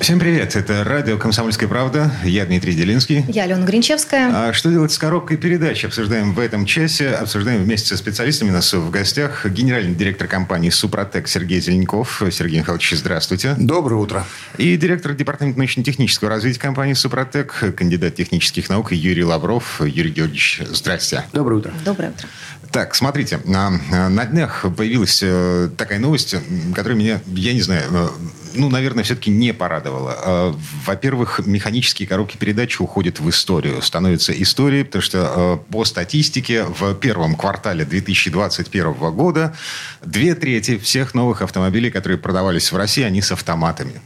Всем привет, это радио «Комсомольская правда», я Дмитрий Делинский. Я Алена Гринчевская. А что делать с коробкой передач? Обсуждаем в этом часе, обсуждаем вместе со специалистами. У нас в гостях генеральный директор компании «Супротек» Сергей Зеленков. Сергей Михайлович, здравствуйте. Доброе утро. И директор департамента научно-технического развития компании «Супротек», кандидат технических наук Юрий Лавров. Юрий Георгиевич, здрасте. Доброе утро. Доброе утро. Так, смотрите, на, на днях появилась э, такая новость, которая меня, я не знаю, э, ну, наверное, все-таки не порадовала. Э, Во-первых, механические коробки передач уходят в историю, становятся историей, потому что э, по статистике в первом квартале 2021 года две трети всех новых автомобилей, которые продавались в России, они с автоматами.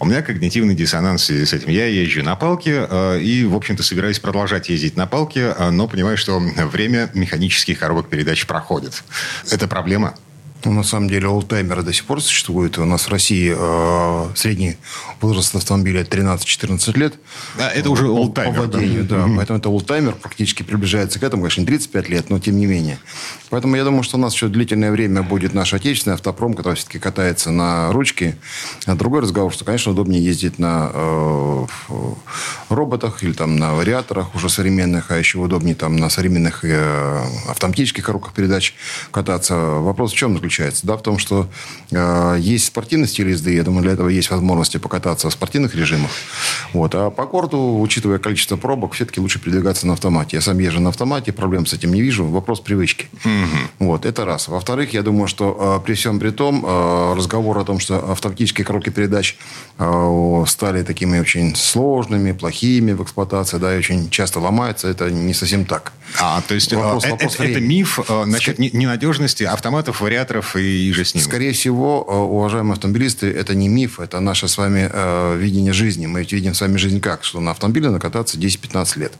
У меня когнитивный диссонанс в связи с этим. Я езжу на палке э, и, в общем-то, собираюсь продолжать ездить на палке, э, но понимаю, что время механических коробок передач проходит. Это проблема? Ну, на самом деле, олдтаймеры до сих пор существуют. У нас в России э, средний возраст автомобиля 13-14 лет. А, это уже олдтаймер, По владению, да. да. Мгм. Поэтому это олдтаймер практически приближается к этому. Конечно, не 35 лет, но тем не менее. Поэтому я думаю, что у нас еще длительное время будет наш отечественный автопром, который все-таки катается на ручке. А другой разговор, что, конечно, удобнее ездить на э, роботах или там на вариаторах уже современных, а еще удобнее там на современных э, автоматических коробках передач кататься. Вопрос в чем заключается? Да, в том, что э, есть спортивный стиль езды. Я думаю, для этого есть возможности покататься в спортивных режимах. Вот. А по городу, учитывая количество пробок, все-таки лучше передвигаться на автомате. Я сам езжу на автомате, проблем с этим не вижу. Вопрос привычки. Вот, это раз. Во-вторых, я думаю, что э, при всем при том, э, разговор о том, что автоматические коробки передач э, стали такими очень сложными, плохими в эксплуатации, да, и очень часто ломаются, это не совсем так. А, то есть э, Вопрос- э, вопрос это, это времени. миф э, насчет не- ненадежности автоматов, вариаторов и же с ними. Скорее всего, э, уважаемые автомобилисты, это не миф, это наше с вами э, видение жизни. Мы ведь видим с вами жизнь как? Что на автомобиле накататься 10-15 лет.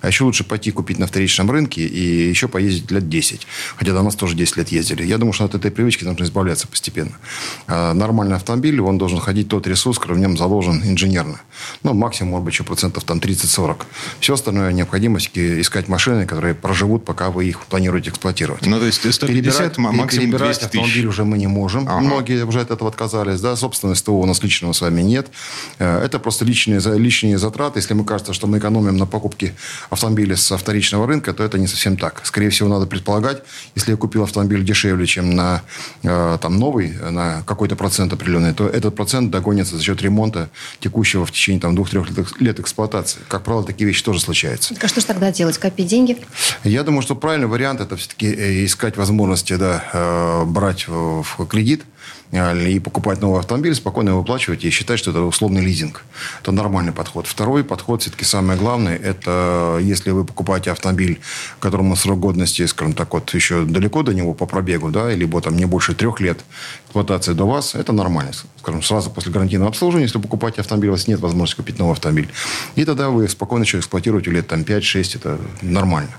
А еще лучше пойти купить на вторичном рынке и еще поездить лет 10. Хотя до нас тоже 10 лет ездили. Я думаю, что от этой привычки нужно избавляться постепенно. А нормальный автомобиль, он должен ходить тот ресурс, который в нем заложен инженерно. Ну, максимум, может быть, еще процентов там 30-40. Все остальное необходимость искать машины, которые проживут, пока вы их планируете эксплуатировать. Ну, то есть 150, м- максимум перебирать 200 автомобиль тысяч. уже мы не можем. Ага. Многие уже от этого отказались. Да? Собственно, СТО у нас личного с вами нет. Э, Это просто личные, лишние затраты. Если мы кажется, что мы экономим на покупке автомобиля со вторичного рынка, то это не совсем так. Скорее всего, надо предполагать, если я купил автомобиль дешевле, чем на э, там, новый, э, на какой-то процент определенный, то этот процент догонится за счет ремонта текущего в течение там, двух-трех лет, лет эксплуатации. Как правило, такие вещи тоже случаются. Так а что же тогда делать? Копить деньги? Я думаю, что правильный вариант это все-таки э, искать возможности да, э, брать в кредит э, и покупать новый автомобиль, спокойно его выплачивать и считать, что это условный лизинг. Это нормальный подход. Второй подход, все-таки самое главное, это если вы покупаете автомобиль, которому срок годности, скажем так, вот еще далеко до него по пробегу, да, либо там не больше трех лет эксплуатации до вас, это нормально. Скажем, сразу после гарантийного обслуживания, если вы покупаете автомобиль, у вас нет возможности купить новый автомобиль. И тогда вы спокойно еще эксплуатируете лет там 5-6, это нормально.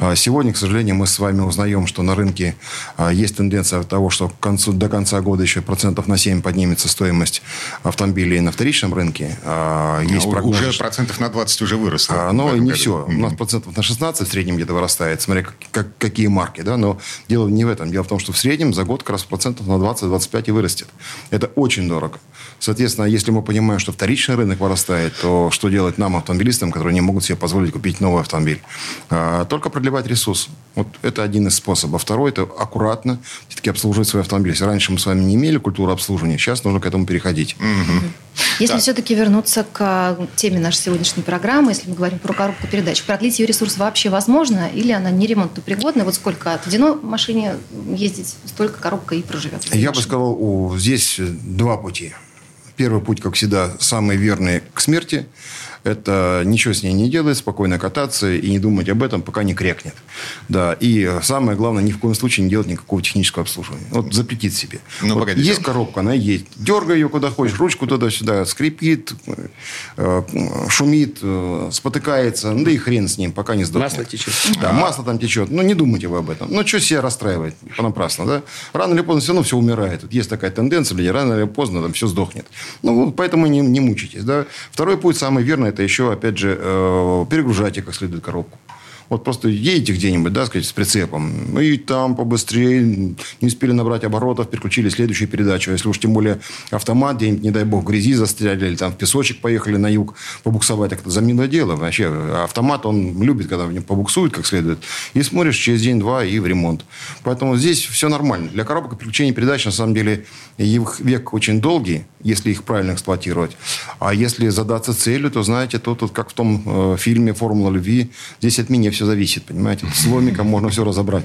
А Сегодня, к сожалению, мы с вами узнаем, что на рынке а, есть тенденция того, что к концу, до конца года еще процентов на 7 поднимется стоимость автомобилей на вторичном рынке. А, Есть А, у- прогнозы, Уже что- процентов на 20 уже выросло. а, но не году. все. У нас процентов на 16 в среднем где-то вырастает, смотря как, как- какие марки. Да? Но дело не в этом. Дело в том, что в среднем за год как раз процентов на 20-25 и вырастет. Это очень дорого. Соответственно, если мы понимаем, что вторичный рынок вырастает, то что делать нам, автомобилистам, которые не могут себе позволить купить новый автомобиль? А, только продлевать ресурс. Вот это один из способов. Второй – это аккуратно все-таки обслуживать свой автомобиль. Если раньше мы с вами не имели культуру обслуживания, сейчас нужно к этому переходить. Если все-таки вернуться к а, теме нашей сегодняшней программы, если мы говорим про коробку передач, продлить ее ресурс вообще возможно или она не ремонтопригодна? Вот сколько отведено машине ездить, столько коробка и проживет. Я бы сказал, здесь два пути. Первый путь, как всегда, самый верный к смерти. Это ничего с ней не делать, спокойно кататься и не думать об этом, пока не крякнет. Да. И самое главное, ни в коем случае не делать никакого технического обслуживания. Вот запретить себе. Ну, вот погодите. есть коробка, она есть. Дергай ее куда хочешь, ручку туда-сюда, скрипит, э, шумит, э, спотыкается. Ну, да и хрен с ним, пока не сдохнет. Масло течет. Да, масло там течет. Ну, не думайте вы об этом. Ну, что себя расстраивать понапрасну, да? Рано или поздно все равно все умирает. Вот есть такая тенденция, люди, рано или поздно там все сдохнет. Ну, вот поэтому не, не мучайтесь, да? Второй путь, самый верный, это еще, опять же, э, перегружайте как следует коробку. Вот просто едете где-нибудь, да, сказать, с прицепом, ну и там побыстрее, не успели набрать оборотов, переключили следующую передачу. Если уж тем более автомат, где-нибудь, не дай бог, в грязи застряли, или там в песочек поехали на юг побуксовать, так это замилое дело. Вообще, автомат, он любит, когда в нем побуксует как следует. И смотришь через день-два и в ремонт. Поэтому здесь все нормально. Для коробок переключения передач, на самом деле, их век очень долгий, если их правильно эксплуатировать. А если задаться целью, то, знаете, то тут, как в том э, фильме «Формула любви», здесь от меня все зависит, понимаете? С ломиком можно все разобрать.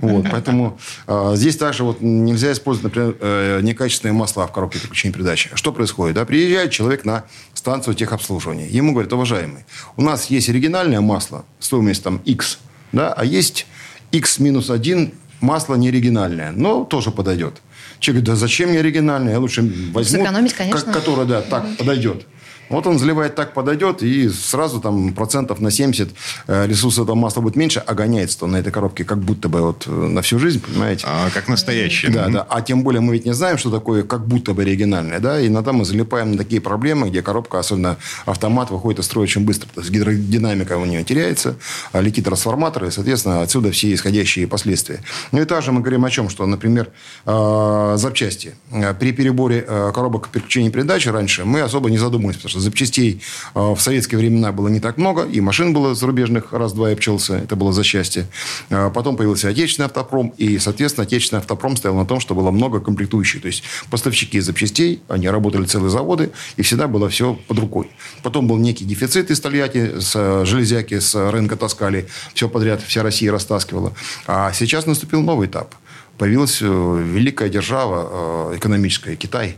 Вот, поэтому э, здесь также вот нельзя использовать, например, э, некачественные масла в коробке переключения передачи. Что происходит? Да? Приезжает человек на станцию техобслуживания. Ему говорят, уважаемый, у нас есть оригинальное масло, стоимость там X, да, а есть X минус 1 масло неоригинальное, но тоже подойдет. Человек говорит, да зачем мне оригинальное? Я лучше возьму, Сэкономить, конечно. как- которое, да, так подойдет. Вот он заливает так подойдет, и сразу там процентов на 70 э, ресурса этого масла будет меньше, а гоняется он на этой коробке как будто бы вот э, на всю жизнь, понимаете? А, как настоящий. Да, да. А тем более мы ведь не знаем, что такое как будто бы оригинальное, да, и иногда мы залипаем на такие проблемы, где коробка, особенно автомат, выходит из строя очень быстро. То есть гидродинамика у нее теряется, а летит трансформатор, и, соответственно, отсюда все исходящие последствия. Ну и также мы говорим о чем, что, например, э, запчасти. При переборе коробок переключения передачи раньше мы особо не задумывались, потому что запчастей э, в советские времена было не так много, и машин было зарубежных раз-два и обчелся, это было за счастье. Э, Потом появился отечественный автопром, и, соответственно, отечественный автопром стоял на том, что было много комплектующих. То есть поставщики запчастей, они работали целые заводы, и всегда было все под рукой. Потом был некий дефицит из Тольятти, с э, железяки с рынка таскали, все подряд, вся Россия растаскивала. А сейчас наступил новый этап. Появилась великая держава экономическая, Китай.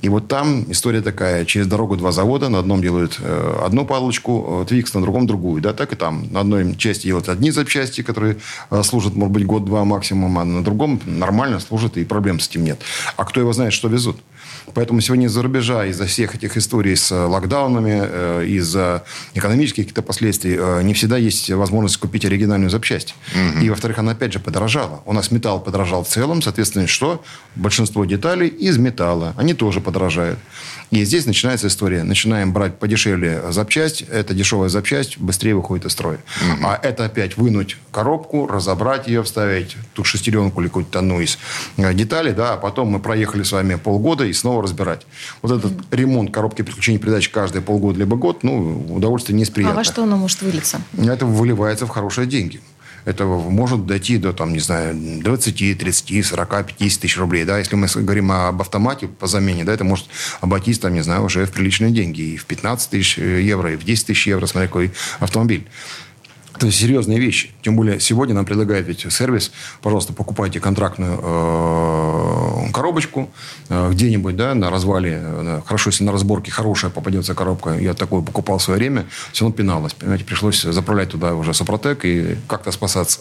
И вот там история такая. Через дорогу два завода. На одном делают э, одну палочку, э, Твикс, на другом другую. Да, так и там. На одной части делают одни запчасти, которые э, служат, может быть, год-два максимум, а на другом нормально служат, и проблем с этим нет. А кто его знает, что везут? Поэтому сегодня из-за рубежа, из-за всех этих историй с э, локдаунами, э, из-за экономических каких-то последствий, э, не всегда есть возможность купить оригинальную запчасть. И, во-вторых, она опять же подорожала. У нас металл подорожал в целом, соответственно, что? Большинство деталей из металла. Они тоже подорожают. И здесь начинается история. Начинаем брать подешевле запчасть. Эта дешевая запчасть быстрее выходит из строя. А это опять вынуть коробку, разобрать ее, вставить тут шестеренку или какую-то одну из э, деталей, да, а потом мы проехали с вами полгода и снова разбирать. Вот этот ремонт коробки переключения передач каждые полгода либо год, ну, удовольствие не из А приятных. во что оно может вылиться? Это выливается в хорошие деньги. Это может дойти до, там, не знаю, 20, 30, 40, 50 тысяч рублей. Да? Если мы говорим об автомате по замене, да, это может обойтись, там, не знаю, уже в приличные деньги. И в 15 тысяч евро, и в 10 тысяч евро, смотря какой автомобиль. Это серьезные вещи. Тем более сегодня нам предлагает ведь сервис, пожалуйста, покупайте контрактную э, коробочку э, где-нибудь, да, на развале. э, Хорошо, если на разборке хорошая попадется коробка. Я такую покупал в свое время, все равно пиналось. Понимаете, пришлось заправлять туда уже Супротек и как-то спасаться.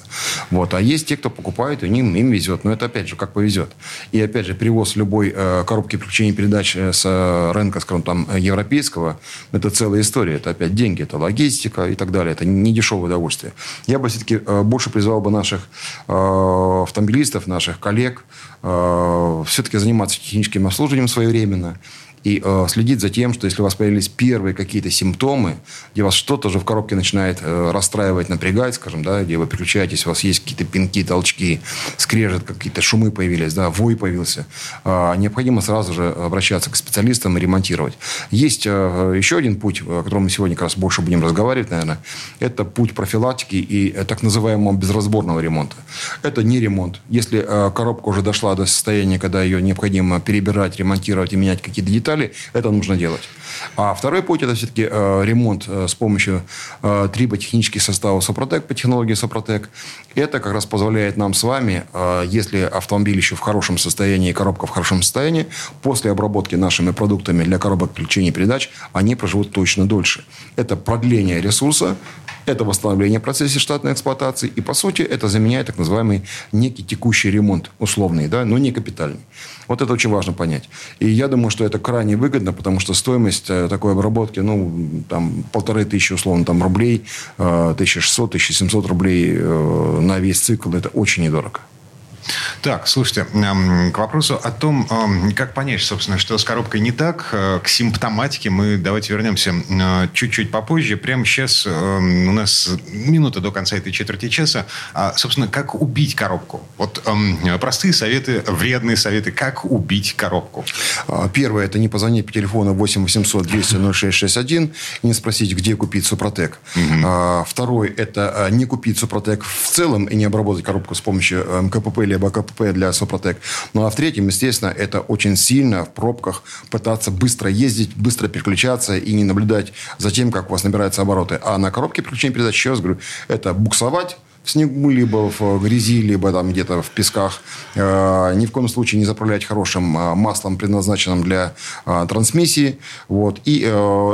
Вот. А есть те, кто покупает, и им, им везет. Но это, опять же, как повезет. И, опять же, привоз любой э, коробки включения передач э, с э, рынка, скажем, там, европейского, это целая история. Это опять деньги, это логистика и так далее. Это не дешевое удовольствие. Я бы все-таки э, больше призвал бы наших э, автомобилистов, наших коллег э, все-таки заниматься техническим обслуживанием своевременно и э, следить за тем, что если у вас появились первые какие-то симптомы, где вас что-то уже в коробке начинает э, расстраивать, напрягать, скажем, да, где вы переключаетесь, у вас есть какие-то пинки, толчки, скрежет, какие-то шумы появились, да, вой появился, э, необходимо сразу же обращаться к специалистам и ремонтировать. Есть э, еще один путь, о котором мы сегодня как раз больше будем разговаривать, наверное, это путь профилактики и э, так называемого безразборного ремонта. Это не ремонт. Если э, коробка уже дошла до состояния, когда ее необходимо перебирать, ремонтировать и менять какие-то детали, детали, это нужно делать. А второй путь – это все-таки э, ремонт э, с помощью э, триботехнических составов Сопротек по технологии Сопротек. Это как раз позволяет нам с вами, если автомобиль еще в хорошем состоянии, коробка в хорошем состоянии, после обработки нашими продуктами для коробок включения передач, они проживут точно дольше. Это продление ресурса, это восстановление процесса штатной эксплуатации. И, по сути, это заменяет так называемый некий текущий ремонт, условный, да, но не капитальный. Вот это очень важно понять. И я думаю, что это крайне выгодно, потому что стоимость э, такой обработки, ну, там, полторы тысячи, условно, там, рублей, 1600-1700 э, рублей э, на весь цикл, это очень недорого. Так, слушайте, к вопросу о том, как понять, собственно, что с коробкой не так, э, к симптоматике мы давайте вернемся э, чуть-чуть попозже. Прямо сейчас у нас минута до конца этой четверти часа. А, собственно, как убить коробку? Вот простые советы, вредные советы, как убить коробку? А, первое, это не позвонить по телефону 8 800 200 0661 и не спросить, где купить Супротек. Угу. Второе, это не купить Супротек в целом и не обработать коробку с помощью КПП или либо КПП для Супротек. Ну, а в третьем, естественно, это очень сильно в пробках пытаться быстро ездить, быстро переключаться и не наблюдать за тем, как у вас набираются обороты. А на коробке переключения передач, еще раз говорю, это буксовать, в снегу, либо в грязи, либо там где-то в песках. Э, ни в коем случае не заправлять хорошим э, маслом, предназначенным для э, трансмиссии. Вот. И,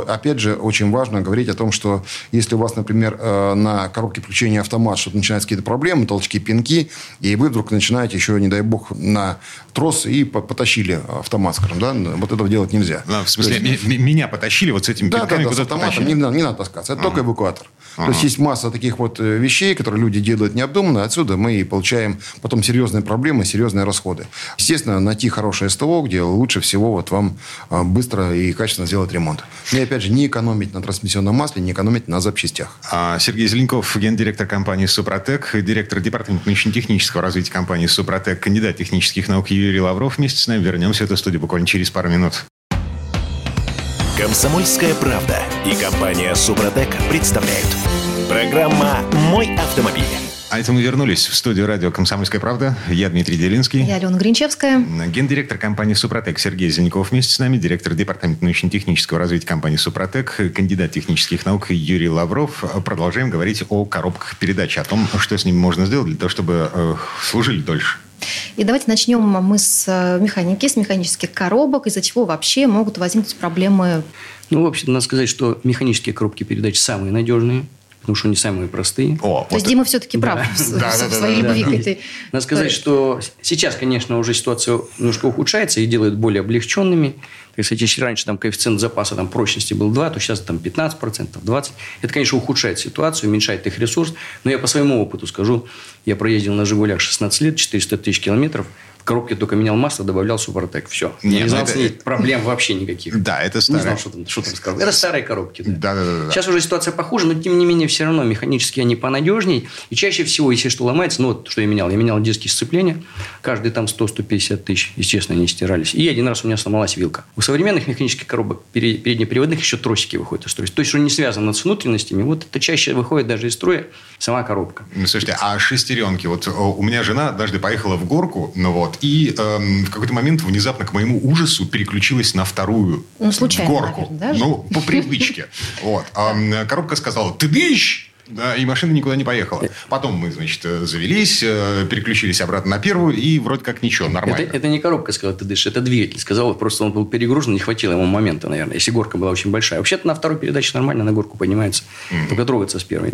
опять же, очень важно говорить о том, что если у вас, например, на коробке включения автомат что-то начинаются какие-то проблемы, толчки, пинки, и вы вдруг начинаете еще, не дай бог, на трос и потащили автомат, скажем, да, вот этого делать нельзя. Да, в смысле, есть... меня потащили вот с этим да, пинками? Да, да, с автоматом не, не надо таскаться. Это ага. только эвакуатор. То есть, есть масса таких вот вещей, которые люди делают необдуманно, отсюда мы и получаем потом серьезные проблемы, серьезные расходы. Естественно, найти хорошее СТО, где лучше всего вот вам а, быстро и качественно сделать ремонт. И опять же, не экономить на трансмиссионном масле, не экономить на запчастях. А Сергей Зеленков, гендиректор компании «Супротек», директор департамента научно-технического развития компании «Супротек», кандидат технических наук Юрий Лавров. Вместе с нами вернемся в эту студию буквально через пару минут. Комсомольская правда и компания «Супротек» представляют. Программа «Мой автомобиль». А это мы вернулись в студию радио «Комсомольская правда». Я Дмитрий Делинский. Я Алена Гринчевская. Гендиректор компании «Супротек» Сергей Зеленков вместе с нами. Директор департамента научно-технического развития компании «Супротек», кандидат технических наук Юрий Лавров. Продолжаем говорить о коробках передач, о том, что с ними можно сделать для того, чтобы э, служили дольше. И давайте начнем мы с э, механики, с механических коробок, из-за чего вообще могут возникнуть проблемы. Ну, в общем, надо сказать, что механические коробки передач самые надежные потому что они самые простые. О, То есть Дима все-таки прав в своей любви к этой... Надо сказать, что сейчас, конечно, уже ситуация немножко ухудшается и делают более облегченными. Есть, если раньше там коэффициент запаса там, прочности был 2, то сейчас там 15%, 20%. Это, конечно, ухудшает ситуацию, уменьшает их ресурс. Но я по своему опыту скажу, я проездил на «Жигулях» 16 лет, 400 тысяч километров – коробке только менял масло, добавлял Супротек. Все. Не, не знал это... с ней проблем вообще никаких. Да, это старая. Не знал, что там, что там сказал. Это старые коробки. Да. Да, да, да, Сейчас уже ситуация похуже, но тем не менее все равно механически они понадежней. И чаще всего, если что ломается, ну вот что я менял. Я менял диски сцепления. Каждый там 100-150 тысяч. Естественно, они стирались. И один раз у меня сломалась вилка. У современных механических коробок переднеприводных еще тросики выходят из строя. То есть, что не связано с внутренностями. Вот это чаще выходит даже из строя сама коробка. Ну, слушайте, а шестеренки? Вот у меня жена однажды поехала в горку, ну вот, и эм, в какой-то момент внезапно, к моему ужасу, переключилась на вторую ну, случайно, горку. Наверное, да? Ну, по привычке. Вот. А коробка сказала, ты дышь! Да, и машина никуда не поехала. Потом мы, значит, э, завелись, э, переключились обратно на первую, и вроде как ничего, нормально. Это, это не коробка сказала, ты дышишь, это двигатель. Сказал, просто он был перегружен, не хватило ему момента, наверное, если горка была очень большая. Вообще-то на второй передаче нормально на горку поднимается, mm-hmm. только трогаться с первой.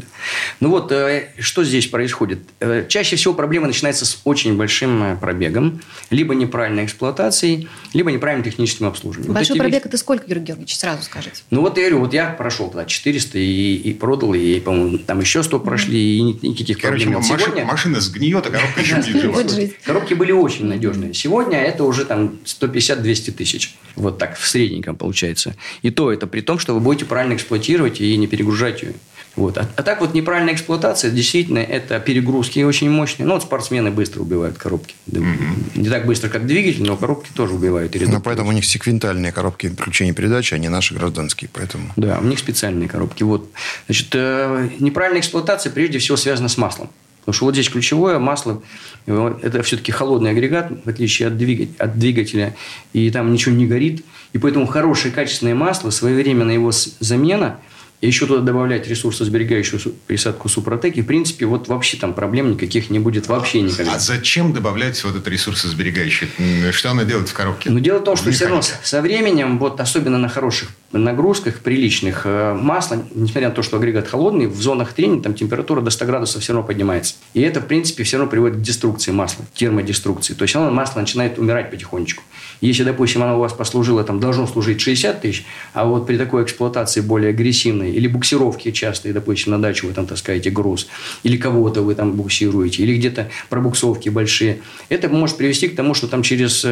Ну вот, э, что здесь происходит? Чаще всего проблема начинается с очень большим пробегом, либо неправильной эксплуатацией, либо неправильным техническим обслуживанием. Большой вот пробег – это сколько, Георгий Георгиевич, сразу скажите? Ну вот я говорю, вот я прошел тогда 400 и, и продал, и, по-моему, там еще 100 прошли, и никаких Короче, проблем нет. Сегодня... машина сгниет, а коробка еще будет жива. Коробки были очень надежные. Сегодня это уже там 150-200 тысяч. Вот так, в средненьком получается. И то это при том, что вы будете правильно эксплуатировать и не перегружать ее. Вот. А, а так вот неправильная эксплуатация, действительно, это перегрузки очень мощные. Ну, вот спортсмены быстро убивают коробки. Mm-hmm. Не так быстро, как двигатель, но коробки тоже убивают. Но поэтому у них секвентальные коробки включения передачи, а не наши гражданские. Поэтому... Да, у них специальные коробки. Вот. Значит, э, неправильная эксплуатация прежде всего связана с маслом. Потому что вот здесь ключевое масло, э, это все-таки холодный агрегат, в отличие от двигателя, от двигателя, и там ничего не горит. И поэтому хорошее качественное масло, своевременная его замена – еще туда добавлять ресурсосберегающую присадку Супротек, и, в принципе, вот вообще там проблем никаких не будет вообще никогда. А зачем добавлять вот это ресурсосберегающее? Что она делает в коробке? Ну, дело в том, что все равно со временем, вот особенно на хороших нагрузках приличных э, масло, несмотря на то, что агрегат холодный, в зонах трения там температура до 100 градусов все равно поднимается. И это, в принципе, все равно приводит к деструкции масла, термодеструкции. То есть, оно, масло начинает умирать потихонечку. Если, допустим, оно у вас послужило, там, должно служить 60 тысяч, а вот при такой эксплуатации более агрессивной, или буксировки частые, допустим, на дачу вы там таскаете груз, или кого-то вы там буксируете, или где-то пробуксовки большие, это может привести к тому, что там через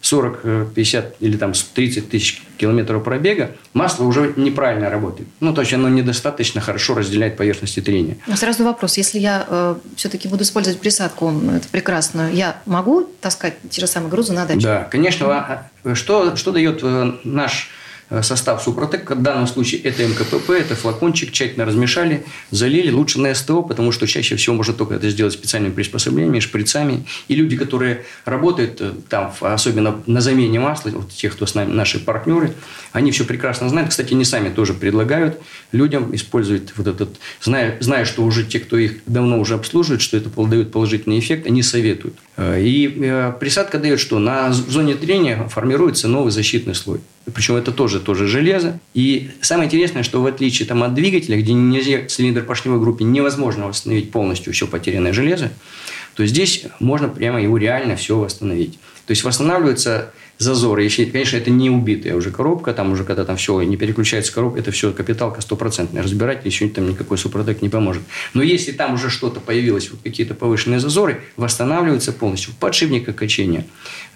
40, 50 э, или там 30 тысяч километров пробега масло уже неправильно работает. Ну, то есть оно недостаточно хорошо разделяет поверхности трения. Но сразу вопрос. Если я э, все-таки буду использовать присадку, это прекрасно, я могу таскать те же самые грузы на дачу? Да, конечно. Mm-hmm. Что, что дает э, наш состав Супротек. В данном случае это МКПП, это флакончик, тщательно размешали, залили. Лучше на СТО, потому что чаще всего можно только это сделать специальными приспособлениями, шприцами. И люди, которые работают э, там, особенно на замене масла, вот те, кто с нами, наши партнеры, они все прекрасно знают. Кстати, они сами тоже предлагают людям использовать вот этот, зная, зная, что уже те, кто их давно уже обслуживает, что это дает положительный эффект, они советуют. Э, и присадка дает что? На зоне трения формируется новый защитный слой. Причем это тоже, тоже железо. И самое интересное, что в отличие там, от двигателя, где нельзя цилиндр поршневой группе невозможно восстановить полностью все потерянное железо, то здесь можно прямо его реально все восстановить. То есть восстанавливается зазоры. Если, конечно, это не убитая уже коробка, там уже когда там все, не переключается коробка, это все капиталка стопроцентная. Разбирать еще там никакой супротек не поможет. Но если там уже что-то появилось, вот какие-то повышенные зазоры, восстанавливается полностью. В подшипниках качения,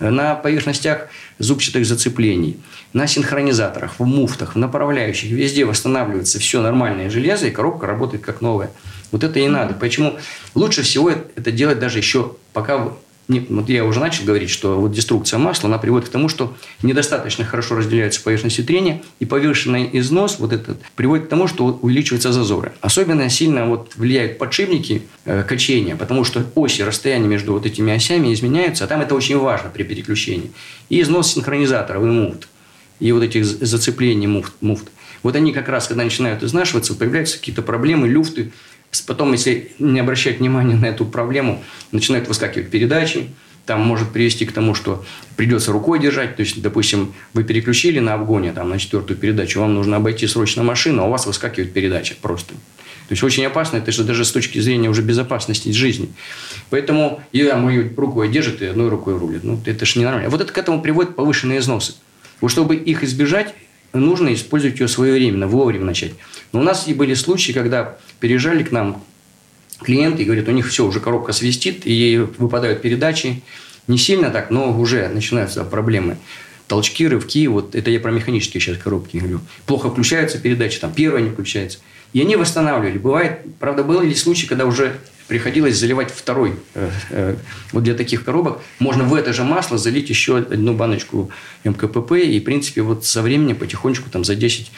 на поверхностях зубчатых зацеплений, на синхронизаторах, в муфтах, в направляющих, везде восстанавливается все нормальное железо, и коробка работает как новая. Вот это и надо. Почему лучше всего это делать даже еще пока вот я уже начал говорить, что вот деструкция масла, она приводит к тому, что недостаточно хорошо разделяются поверхности трения, и повышенный износ вот этот приводит к тому, что увеличиваются зазоры. Особенно сильно вот влияют подшипники э, качения, потому что оси, расстояние между вот этими осями изменяются, а там это очень важно при переключении. И износ синхронизаторов и муфт, и вот этих зацеплений муфт. муфт. Вот они как раз, когда начинают изнашиваться, появляются какие-то проблемы, люфты, Потом, если не обращать внимания на эту проблему, начинают выскакивать передачи, там может привести к тому, что придется рукой держать. То есть, допустим, вы переключили на обгоне там, на четвертую передачу, вам нужно обойти срочно машину, а у вас выскакивает передача просто. То есть, очень опасно, это же даже с точки зрения уже безопасности жизни. Поэтому я мою рукой держит и одной рукой рулит. Ну, это же ненормально. Вот это к этому приводит повышенные износы. Вот чтобы их избежать, нужно использовать ее своевременно, вовремя начать. Но у нас и были случаи, когда переезжали к нам клиенты и говорят, у них все, уже коробка свистит, и выпадают передачи. Не сильно так, но уже начинаются проблемы. Толчки, рывки, вот это я про механические сейчас коробки говорю. Плохо включаются передачи, там первая не включается. И они восстанавливали. Бывает, правда, были случаи, когда уже приходилось заливать второй. Э, э, вот для таких коробок можно в это же масло залить еще одну баночку МКПП, и, в принципе, вот со временем потихонечку там за 10-15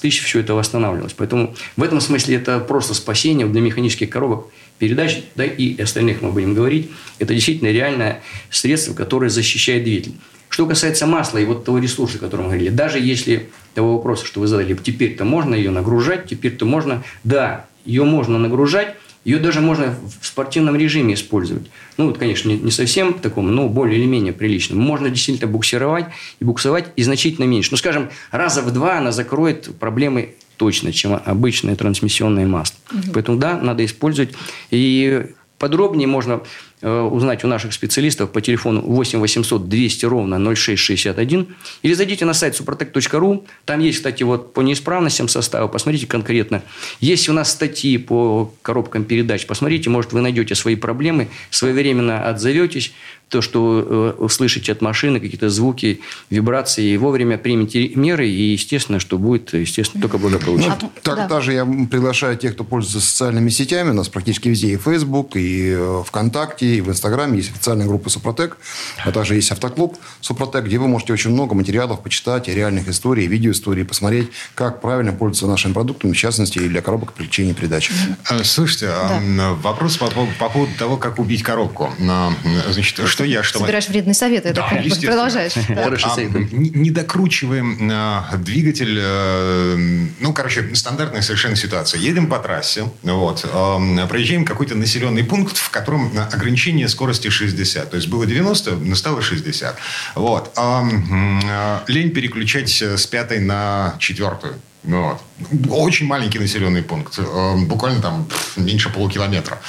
тысяч все это восстанавливалось. Поэтому в этом смысле это просто спасение для механических коробок передач, да и остальных мы будем говорить. Это действительно реальное средство, которое защищает двигатель. Что касается масла и вот того ресурса, о котором мы говорили, даже если того вопроса, что вы задали, теперь-то можно ее нагружать, теперь-то можно, да, ее можно нагружать, ее даже можно в спортивном режиме использовать. Ну, вот, конечно, не, не совсем таком, но более или менее приличном. Можно действительно буксировать и буксовать и значительно меньше. Ну, скажем, раза в два она закроет проблемы точно, чем обычное трансмиссионное масло. Угу. Поэтому, да, надо использовать. И подробнее можно Э, узнать у наших специалистов по телефону 8 800 200 ровно 0661 или зайдите на сайт suprotec.ru. Там есть, кстати, вот по неисправностям состава, посмотрите конкретно. Есть у нас статьи по коробкам передач. Посмотрите, может, вы найдете свои проблемы, своевременно отзоветесь, то, что э, услышите от машины, какие-то звуки, вибрации, и вовремя примите меры, и, естественно, что будет, естественно, только благополучно. Ну, так, да. же я приглашаю тех, кто пользуется социальными сетями. У нас практически везде и Facebook, и э, ВКонтакте, и в Инстаграме есть официальная группа Супротек, а также есть автоклуб Супротек, где вы можете очень много материалов почитать, реальных историй, видеоисторий, посмотреть, как правильно пользоваться нашими продуктами, в частности, и для коробок привлечения передачи. А, слушайте, да. вопрос по, по поводу того, как убить коробку. Значит, что я, что... Собираешь вредные советы, это да, продолжаешь. А, не докручиваем двигатель, э, ну, короче, стандартная совершенно ситуация. Едем по трассе, вот, проезжаем какой-то населенный пункт, в котором ограничение скорости 60. То есть было 90, стало 60. Вот. Лень переключать с пятой на четвертую. Ну вот. Очень маленький населенный пункт, э, буквально там меньше полукилометра.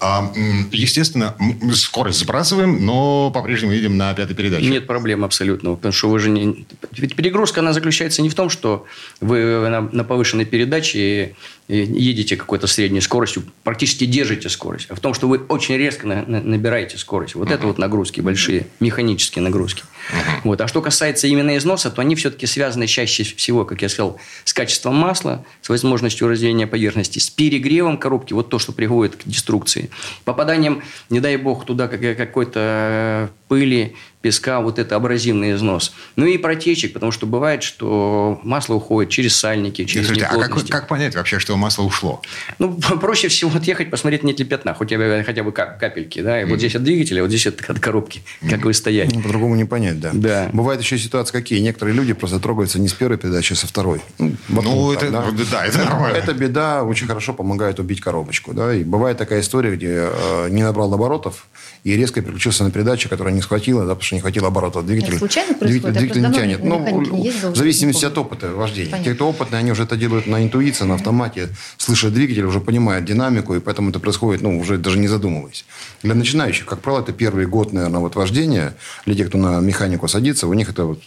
А, естественно, скорость сбрасываем, но по-прежнему едем на пятой передаче. Нет проблем абсолютно, потому что вы же не... Ведь перегрузка, она заключается не в том, что вы на, на повышенной передаче едете какой-то средней скоростью, практически держите скорость, а в том, что вы очень резко на, на, набираете скорость. Вот uh-huh. это вот нагрузки большие, механические нагрузки. Uh-huh. Вот. А что касается именно износа, то они все-таки связаны чаще всего, как я сказал, с качеством масла, с возможностью разделения поверхности, с перегревом коробки, вот то, что приводит к деструкции. Попаданием, не дай бог, туда какой-то пыли, песка, вот это абразивный износ. Ну и протечек, потому что бывает, что масло уходит через сальники, через Слушайте, а как, как понять вообще, что масло ушло? Ну, проще всего отъехать, посмотреть, нет ли пятна, хотя бы, хотя бы капельки. Да? И mm. вот здесь от двигателя, вот здесь от, от коробки, mm. как вы стоять. Ну, по-другому не понять, да. да. Бывают еще ситуации какие. Некоторые люди просто трогаются не с первой передачи, а со второй. Ну, ну это, да? да, это нормально. Это беда, очень хорошо помогает убить коробочку. Да? И бывает такая история, где э, не набрал оборотов, и резко переключился на передачу, которая не схватила, да, потому что не хватило оборотов двигателя. Это случайно происходит? Двигатель, двигатель не тянет. Ну, в зависимости от опыта вождения. Понятно. Те, кто опытные, они уже это делают на интуиции, на автомате, слышат двигатель, уже понимают динамику, и поэтому это происходит, ну, уже даже не задумываясь. Для начинающих, как правило, это первый год, наверное, вот вождения. Для тех, кто на механику садится, у них это вот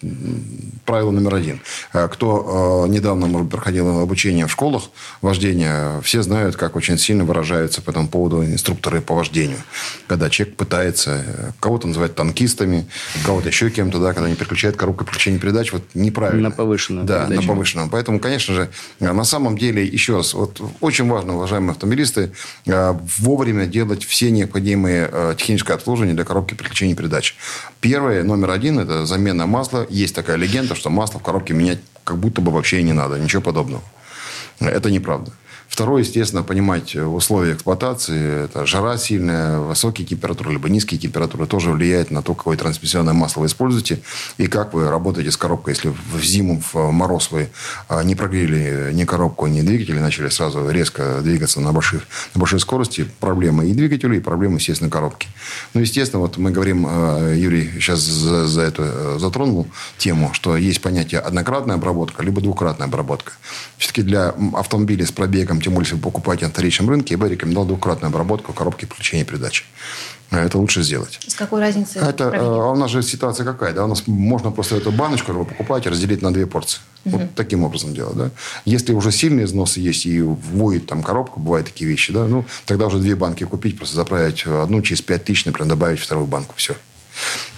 правило номер один. А кто э, недавно, может проходил обучение в школах вождения, все знают, как очень сильно выражаются по этому поводу инструкторы по вождению. Когда человек пытается, э, кого-то называют танкистами, кого-то еще кем-то, да, когда они переключают коробку переключения передач, вот неправильно. На повышенном. Да, передаче. на повышенном. Поэтому, конечно же, на самом деле, еще раз, вот очень важно, уважаемые автомобилисты, э, вовремя делать все необходимые э, техническое обслуживание для коробки переключения передач. Первое, номер один, это замена масла. Есть такая легенда, что масло в коробке менять как будто бы вообще не надо. Ничего подобного. Это неправда. Второе, естественно, понимать условия эксплуатации. Это жара сильная, высокие температуры, либо низкие температуры тоже влияет на то, какое трансмиссионное масло вы используете и как вы работаете с коробкой. Если в зиму, в мороз вы а, не прогрели ни коробку, ни двигатель, начали сразу резко двигаться на, больших, на большой скорости, проблемы и двигателя, и проблемы, естественно, коробки. Ну, естественно, вот мы говорим, Юрий сейчас за, за это э, затронул тему, что есть понятие однократная обработка, либо двукратная обработка. Все-таки для автомобилей с пробегом тем более, если вы покупаете на вторичном рынке, я бы рекомендовал двукратную обработку коробки включения передачи. Это лучше сделать. С какой разницей? Это, а у нас же ситуация какая? Да? У нас можно просто эту баночку, вы покупаете, разделить на две порции. Угу. Вот таким образом делать. Да? Если уже сильные износы есть и воет там коробка, бывают такие вещи, да? ну, тогда уже две банки купить, просто заправить одну через 5 тысяч, например, добавить вторую банку. Все.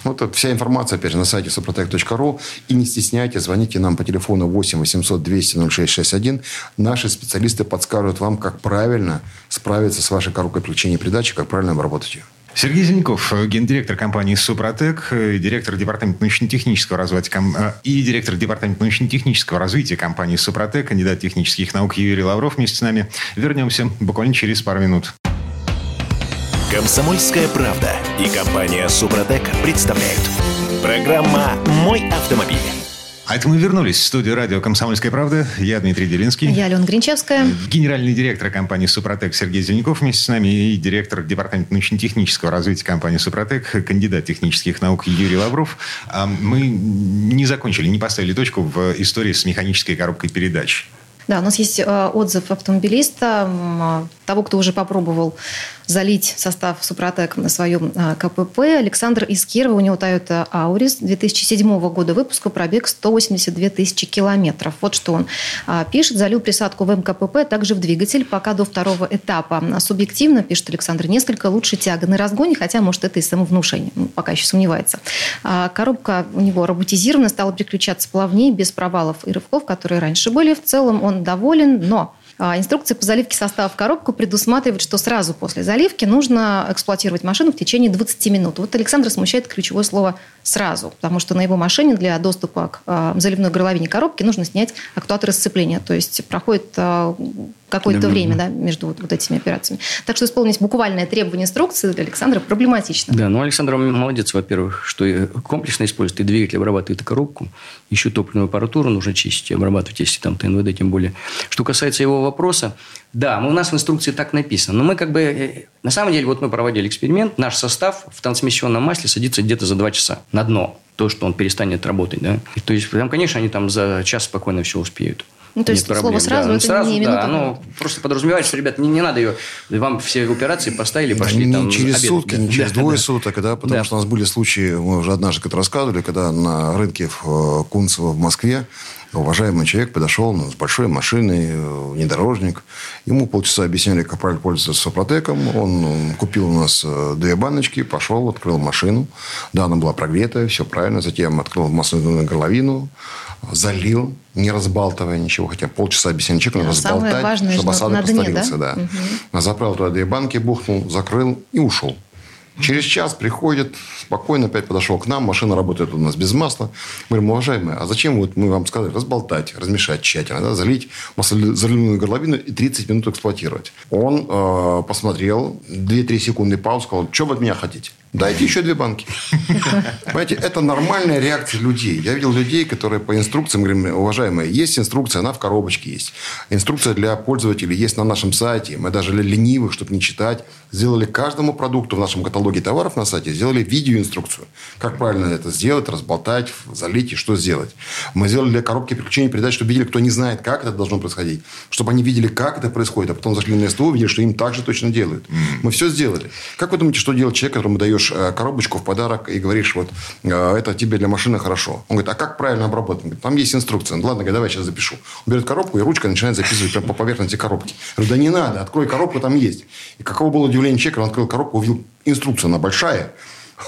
Вот это вся информация, опять же, на сайте suprotec.ru. И не стесняйтесь, звоните нам по телефону 8 800 200 0661. Наши специалисты подскажут вам, как правильно справиться с вашей коробкой включения передачи, как правильно обработать ее. Сергей Зеленков, гендиректор компании «Супротек», директор департамента научно-технического развития э, и директор департамента научно-технического развития компании «Супротек», кандидат технических наук Юрий Лавров вместе с нами. Вернемся буквально через пару минут. Комсомольская правда и компания Супротек представляют. Программа «Мой автомобиль». А это мы вернулись в студию радио «Комсомольская правда». Я Дмитрий Делинский. Я Алена Гринчевская. Генеральный директор компании «Супротек» Сергей Зеленяков вместе с нами и директор департамента научно-технического развития компании «Супротек», кандидат технических наук Юрий Лавров. А мы не закончили, не поставили точку в истории с механической коробкой передач. Да, у нас есть э, отзыв автомобилиста, того, кто уже попробовал залить состав Супротек на своем а, КПП. Александр из Кирова, у него Toyota Auris 2007 года выпуска, пробег 182 тысячи километров. Вот что он а, пишет. Залил присадку в МКПП, также в двигатель, пока до второго этапа. Субъективно, пишет Александр, несколько лучше тяга на разгоне, хотя, может, это и самовнушение. Ну, пока еще сомневается. А, коробка у него роботизирована, стала переключаться плавнее, без провалов и рывков, которые раньше были. В целом он доволен, но А, инструкция по заливке состава в коробку предусматривает, что сразу после заливки нужно эксплуатировать машину в течение 20 минут. Вот Александра смущает ключевое слово «сразу», потому что на его машине для доступа к э, заливной горловине коробки нужно снять актуаторы сцепления. То есть проходит э, какое-то да, время да, между вот, вот этими операциями. Так что исполнить буквальное требование инструкции для Александра проблематично. Да, ну Александр молодец, во-первых, что комплексно использует и двигатель, обрабатывает и коробку, еще топливную аппаратуру нужно чистить и обрабатывать, если там ТНВД тем более. Что касается его вопроса, да, у нас в инструкции так написано. Но мы как бы... Э, на самом деле, вот мы проводили эксперимент. Наш состав в трансмиссионном масле садится где-то за два часа на дно. То, что он перестанет работать. Да? И, то есть, там, конечно, они там за час спокойно все успеют. Ну, то есть Нет слово сразу, да. это сразу, не да, оно просто подразумевает, что, ребят, не, не надо ее, вам все операции поставили, пошли не там через обед. сутки, не через да, двое да. суток, да, потому да. что у нас были случаи, мы уже однажды как рассказывали, когда на рынке в э, Кунцево в Москве уважаемый человек подошел ну, с большой машиной, э, внедорожник. Ему полчаса объясняли, как правильно пользоваться Сопротеком. Он купил у нас э, две баночки, пошел, открыл машину. Да, она была прогретая, все правильно. Затем открыл масляную горловину, залил, не разбалтывая ничего, хотя полчаса объясняли человеку, надо разболтать, важное, чтобы осадок остановился. Да? Да. Угу. Заправил туда две банки, бухнул, закрыл и ушел. Через час приходит, спокойно опять подошел к нам, машина работает у нас без масла. Мы говорим, уважаемые, а зачем вот мы вам сказали разболтать, размешать тщательно, да, залить заливную горловину и 30 минут эксплуатировать. Он э, посмотрел, 2-3 секунды пауз, сказал, что вы от меня хотите? Дайте еще две банки. Понимаете, это нормальная реакция людей. Я видел людей, которые по инструкциям говорим, уважаемые, есть инструкция, она в коробочке есть. Инструкция для пользователей есть на нашем сайте. Мы даже для ленивых, чтобы не читать, сделали каждому продукту в нашем каталоге товаров на сайте, сделали видеоинструкцию. Как правильно это сделать, разболтать, залить и что сделать. Мы сделали для коробки переключения передач, чтобы видели, кто не знает, как это должно происходить. Чтобы они видели, как это происходит, а потом зашли на СТО, увидели, что им так же точно делают. Мы все сделали. Как вы думаете, что делает человек, которому даешь даешь э, коробочку в подарок и говоришь, вот, э, это тебе для машины хорошо. Он говорит, а как правильно обработать? говорит, там есть инструкция. Ну, ладно, давай сейчас запишу. Он берет коробку, и ручка начинает записывать прямо по поверхности коробки. Я да не надо, открой коробку, там есть. И каково было удивление человека, он открыл коробку, увидел инструкция, она большая,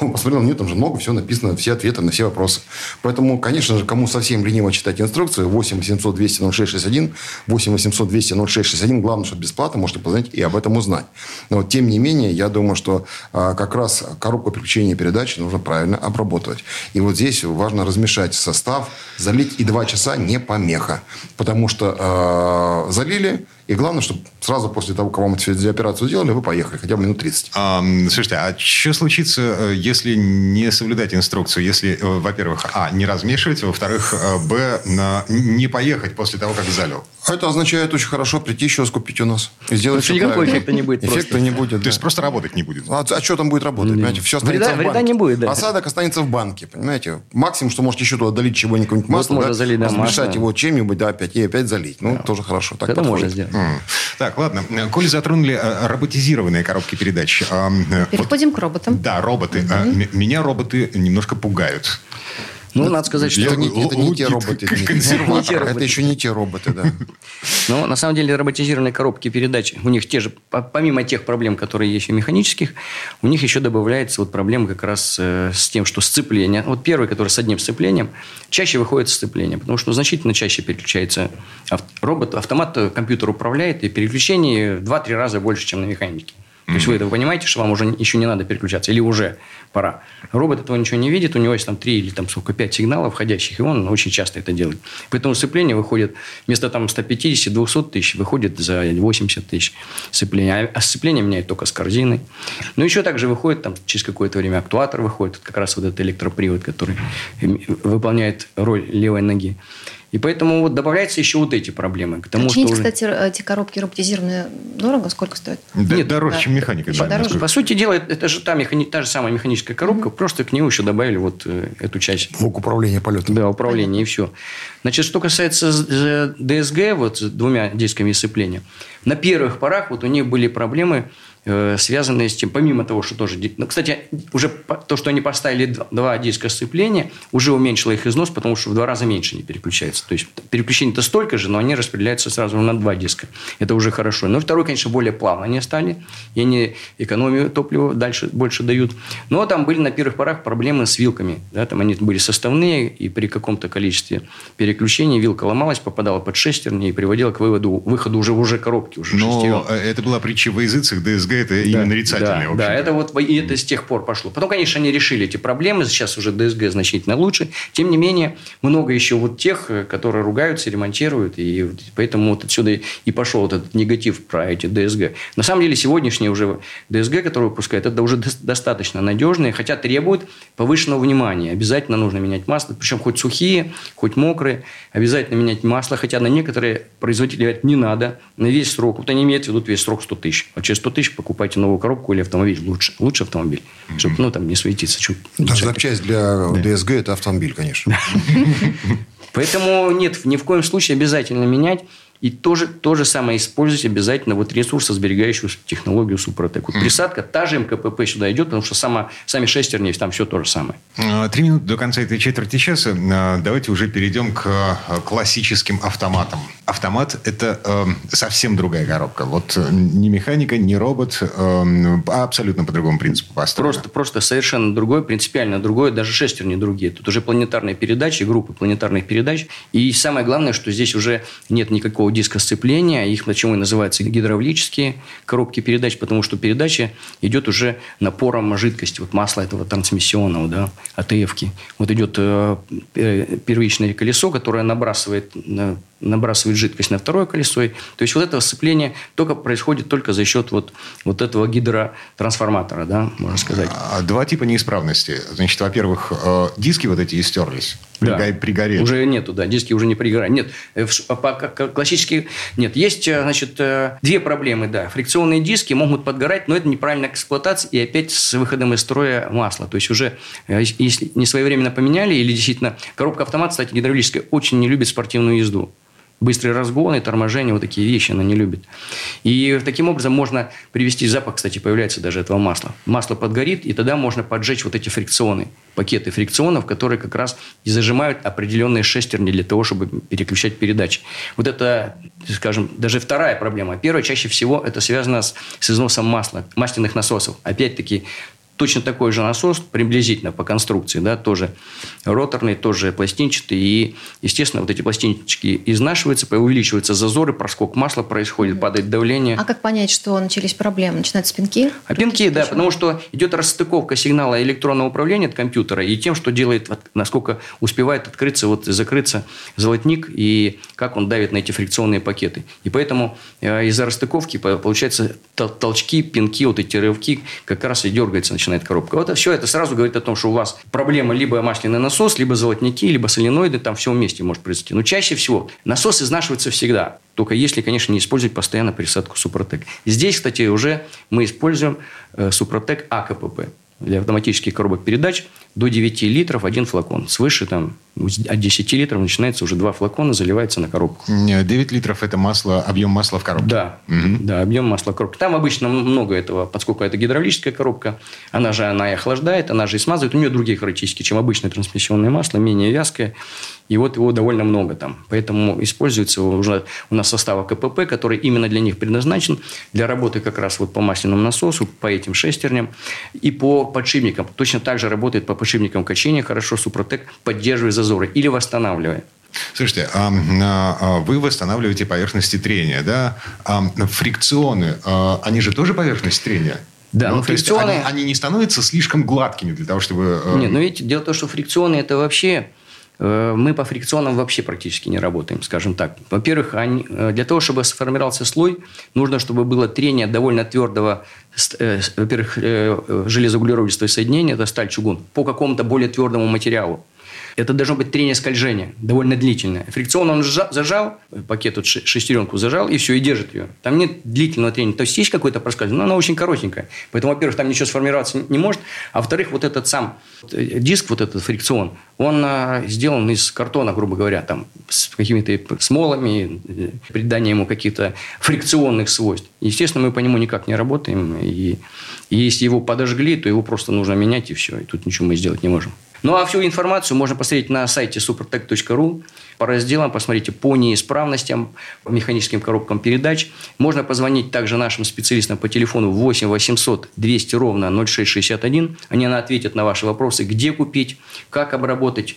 он посмотрел, нет, там же много, все написано, все ответы на все вопросы. Поэтому, конечно же, кому совсем лениво читать инструкцию, 8 800 200 0661, 8 800 200 0661, главное, что бесплатно, можете позвонить и об этом узнать. Но, тем не менее, я думаю, что а, как раз коробку переключения передач нужно правильно обработать. И вот здесь важно размешать состав, залить и 2 часа не помеха. Потому что э, залили, и главное, чтобы сразу после того, как вам эту операцию сделали, вы поехали, хотя бы минут 30. А, слушайте, а что случится, э, если не соблюдать инструкцию? Если, э, во-первых, а, не размешивать, во-вторых, э, б, не поехать после того, как залил? Это означает очень хорошо прийти еще раз купить у нас. И сделать все никакого эффекта не будет. Эффекта просто. не будет. То есть, просто работать не будет. А, а что там будет работать? Mm. Понимаете? Все останется вреда, в банке. Вреда не будет, да. Осадок останется в банке. Понимаете? Максимум, что можете еще туда долить чего-нибудь масло, вот да, залить, да, масло. его чем-нибудь, да, опять, и опять залить. Ну, да. тоже хорошо. Так Это можно сделать. Mm. Так, ладно. Коли затронули э, роботизированные коробки передач. Э, Переходим вот, к роботам. Да, роботы. Угу. Меня роботы немножко пугают. Ну, надо сказать, что... Это не, это не те роботы. Это еще не те роботы, да. Но на самом деле роботизированные коробки передач, у них те же, помимо тех проблем, которые есть у механических, у них еще добавляется вот проблема как раз э, с тем, что сцепление. Вот первый, который с одним сцеплением, чаще выходит сцепление, потому что значительно чаще переключается робот, автомат э, компьютер управляет, и переключение в 2-3 раза больше, чем на механике. То есть вы это понимаете, что вам уже еще не надо переключаться, или уже пора. Робот этого ничего не видит, у него есть там 3 или там сколько, 5 сигналов входящих, и он очень часто это делает. Поэтому сцепление выходит вместо там 150-200 тысяч, выходит за 80 тысяч сцепления. А сцепление меняет только с корзиной. Но еще также выходит там через какое-то время актуатор выходит, как раз вот этот электропривод, который выполняет роль левой ноги. И поэтому вот добавляются еще вот эти проблемы. К тому, Починить, что уже... кстати, эти коробки роботизированные дорого? Сколько стоит? Да, Нет, дороже, да. чем механика. Да, дороже. По сути дела, это же та, механи... та же самая механическая коробка, mm-hmm. просто к ней еще добавили вот э, эту часть. Блок управления полетом. Да, управление Понятно. и все. Значит, что касается ДСГ, вот с двумя дисками сцепления, на первых порах вот у них были проблемы Э, связанные с тем, помимо того, что тоже... Ну, кстати, уже то, что они поставили два диска сцепления, уже уменьшило их износ, потому что в два раза меньше они переключаются. То есть переключение-то столько же, но они распределяются сразу на два диска. Это уже хорошо. Но второй, конечно, более плавно они стали, и они экономию топлива дальше больше дают. Но там были на первых порах проблемы с вилками. Да, там они были составные, и при каком-то количестве переключений вилка ломалась, попадала под шестерни и приводила к выводу, выходу уже уже коробки. Уже Но шестерен. это была притча во языцах ДСГ это да, именно нарицательное. Да, да, это вот и это с тех пор пошло. Потом, конечно, они решили эти проблемы. Сейчас уже ДСГ значительно лучше. Тем не менее, много еще вот тех, которые ругаются, ремонтируют. И поэтому вот отсюда и пошел вот этот негатив про эти ДСГ. На самом деле, сегодняшние уже ДСГ, которые выпускают, это уже достаточно надежные, хотя требуют повышенного внимания. Обязательно нужно менять масло. Причем хоть сухие, хоть мокрые. Обязательно менять масло. Хотя на некоторые производители говорят, не надо. На весь срок. Вот они имеют в виду весь срок 100 тысяч. А через 100 тысяч покупайте новую коробку или автомобиль лучше. Лучше автомобиль. Mm-hmm. Чтобы, ну, там не светиться. Чуть да, запчасть для да. ДСГ – это автомобиль, конечно. Поэтому нет, ни в коем случае обязательно менять. И тоже, то же самое использовать обязательно вот ресурсосберегающую технологию Супротек. Вот присадка, та же МКПП сюда идет, потому что сама, сами шестерни, там все то же самое. А, три минуты до конца этой четверти часа. А, давайте уже перейдем к а, классическим автоматам. Автомат – это э, совсем другая коробка. Вот не механика, не робот, э, а абсолютно по другому принципу построена. Просто, просто совершенно другой, принципиально другой, даже шестерни другие. Тут уже планетарные передачи, группы планетарных передач. И самое главное, что здесь уже нет никакого диска сцепления. Их почему и называются гидравлические коробки передач, потому что передача идет уже напором жидкости, вот масла этого трансмиссионного, да, АТФ-ки. Вот идет э, первичное колесо, которое набрасывает набрасывает жидкость на второе колесо. То есть, вот это сцепление только происходит только за счет вот, вот этого гидротрансформатора, да, можно сказать. А, два типа неисправности. Значит, во-первых, э, диски вот эти истерлись. Да. Пригорели. Уже нету, да, диски уже не пригорают. Нет, э, классические... Нет, есть, э, значит, две проблемы, да. Фрикционные диски могут подгорать, но это неправильная эксплуатация и опять с выходом из строя масла. То есть, уже если не своевременно поменяли или действительно... Коробка автомат, кстати, гидравлическая, очень не любит спортивную езду быстрые разгоны, торможение, вот такие вещи она не любит. И таким образом можно привести запах, кстати, появляется даже этого масла. Масло подгорит, и тогда можно поджечь вот эти фрикционы, пакеты фрикционов, которые как раз и зажимают определенные шестерни для того, чтобы переключать передачи. Вот это, скажем, даже вторая проблема. Первая чаще всего это связано с, с износом масла, масляных насосов. Опять-таки, Точно такой же насос, приблизительно по конструкции, да, тоже роторный, тоже пластинчатый. И, естественно, вот эти пластинчики изнашиваются, увеличиваются зазоры, проскок масла происходит, падает давление. А как понять, что начались проблемы? Начинаются пинки? А пинки, да, потому что идет расстыковка сигнала электронного управления от компьютера и тем, что делает, насколько успевает открыться вот закрыться золотник и как он давит на эти фрикционные пакеты. И поэтому э, из-за расстыковки получается толчки, пинки, вот эти рывки как раз и дергается, начинает коробка. Вот все это сразу говорит о том, что у вас проблема либо масляный насос, либо золотники, либо соленоиды, там все вместе может произойти. Но чаще всего насос изнашивается всегда. Только если, конечно, не использовать постоянно присадку Супротек. Здесь, кстати, уже мы используем э, Супротек АКПП для автоматических коробок передач до 9 литров один флакон. Свыше там от 10 литров начинается уже два флакона, заливается на коробку. 9 литров – это масло, объем масла в коробке? Да, угу. да, объем масла в коробке. Там обычно много этого, поскольку это гидравлическая коробка, она же она и охлаждает, она же и смазывает. У нее другие характеристики, чем обычное трансмиссионное масло, менее вязкое. И вот его довольно много там. Поэтому используется уже у нас состав КПП, который именно для них предназначен, для работы как раз вот по масляному насосу, по этим шестерням и по подшипникам. Точно так же работает по подшипникам качения, хорошо Супротек поддерживая зазоры или восстанавливая. Слушайте, а, а, вы восстанавливаете поверхности трения, да? А фрикционы, а, они же тоже поверхность трения? Да, ну, но фрикционы... Они, они не становятся слишком гладкими для того, чтобы... Э, Нет, но видите, дело в том, что фрикционы это вообще мы по фрикционам вообще практически не работаем, скажем так. Во-первых, э, для того, чтобы сформировался слой, нужно, чтобы было трение довольно твердого, э, во-первых, железоуглеродистого соединения, это сталь-чугун, по какому-то более твердому материалу. Это должно быть трение скольжения, довольно длительное. Фрикцион он зажал, пакет вот шестеренку зажал, и все, и держит ее. Там нет длительного трения. То есть есть какое-то проскальзывание, но оно очень коротенькое. Поэтому, во-первых, там ничего сформироваться не может, а во-вторых, вот этот сам э, диск, вот этот фрикцион, он а, сделан из картона, грубо говоря, там, с какими-то смолами, э, придание ему каких-то фрикционных свойств. Естественно, мы по нему никак не работаем. И, и если его подожгли, то его просто нужно менять, и все. И тут ничего мы сделать не можем. Ну, а всю информацию можно посмотреть на сайте supertech.ru. По разделам посмотрите по неисправностям, по механическим коробкам передач. Можно позвонить также нашим специалистам по телефону 8 800 200 ровно 0661. Они ответят на ваши вопросы, где купить, как обработать,